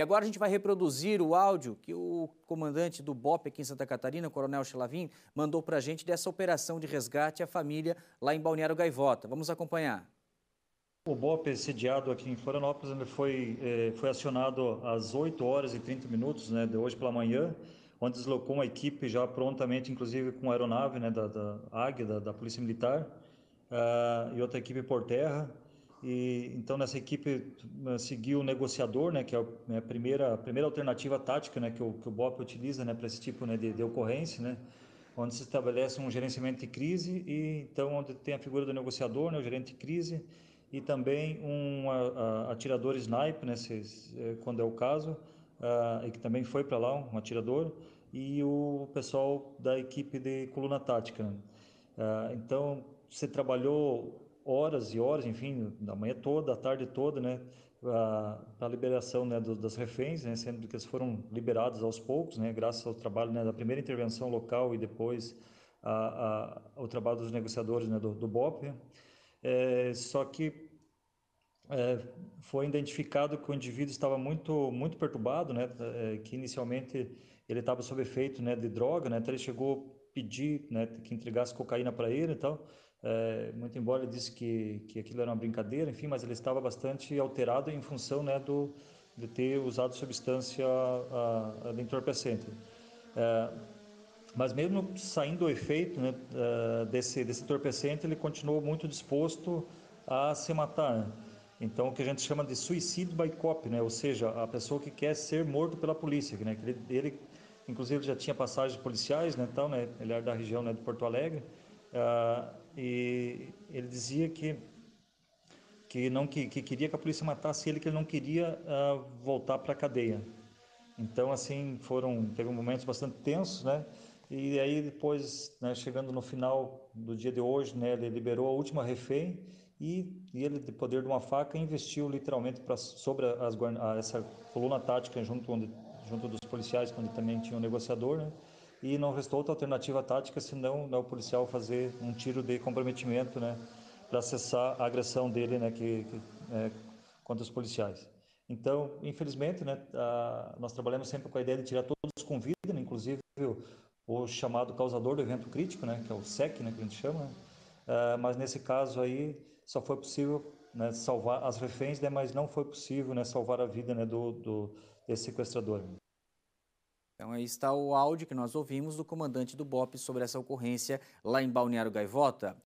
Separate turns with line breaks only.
E agora a gente vai reproduzir o áudio que o comandante do BOP aqui em Santa Catarina, Coronel Chelavin, mandou para a gente dessa operação de resgate à família lá em Balneário Gaivota. Vamos acompanhar.
O BOP sediado aqui em Florianópolis foi, eh, foi acionado às 8 horas e 30 minutos né, de hoje pela manhã, onde deslocou uma equipe já prontamente, inclusive com aeronave né, da, da Águia, da, da Polícia Militar, uh, e outra equipe por terra. E, então, nessa equipe uh, seguiu o negociador, né, que é, é a primeira, a primeira alternativa tática né, que, o, que o BOP utiliza né, para esse tipo né, de, de ocorrência, né, onde se estabelece um gerenciamento de crise e então onde tem a figura do negociador, né, o gerente de crise, e também um a, a, atirador sniper, né, se, se, quando é o caso, uh, e que também foi para lá, um atirador, e o pessoal da equipe de coluna tática. Né. Uh, então, você trabalhou horas e horas, enfim, da manhã toda, da tarde toda, né, a liberação né, do, das reféns, né, sendo que eles foram liberados aos poucos, né, graças ao trabalho né, da primeira intervenção local e depois a, a, ao trabalho dos negociadores né, do, do BOP. É, só que é, foi identificado que o indivíduo estava muito muito perturbado, né, é, que inicialmente ele estava sob efeito né, de droga, né, então ele chegou a pedir né, que entregasse cocaína para ele e tal. É, muito embora ele disse que, que aquilo era uma brincadeira, enfim, mas ele estava bastante alterado em função né, do, de ter usado substância de entorpecente. É, mas mesmo saindo o efeito né, é, desse, desse entorpecente, ele continuou muito disposto a se matar. Né? Então, o que a gente chama de suicídio by cop, né? ou seja, a pessoa que quer ser morto pela polícia. Né? Ele, ele inclusive, já tinha passagens policiais, né, tal, né? ele era da região né, de Porto Alegre, uh, e ele dizia que que não que, que, queria que a polícia matasse ele, que ele não queria uh, voltar para a cadeia. Então assim foram teve momentos bastante tensos, né? E aí depois, né, chegando no final do dia de hoje, né, ele liberou a última refém e, e ele, de poder de uma faca, investiu literalmente pra, sobre as, a, essa coluna tática junto, onde, junto dos policiais, onde também tinha um negociador, né? e não restou outra alternativa tática senão né, o policial fazer um tiro de comprometimento, né, para cessar a agressão dele, né, que, que é, contra os policiais. Então, infelizmente, né, a, nós trabalhamos sempre com a ideia de tirar todos com vida, né, inclusive o, chamado causador do evento crítico, né, que é o SEC, né, que a gente chama. Né, uh, mas nesse caso aí só foi possível né, salvar as reféns, né, mas não foi possível né, salvar a vida né, do, do desse sequestrador.
Então aí está o áudio que nós ouvimos do comandante do BOP sobre essa ocorrência lá em Balneário Gaivota.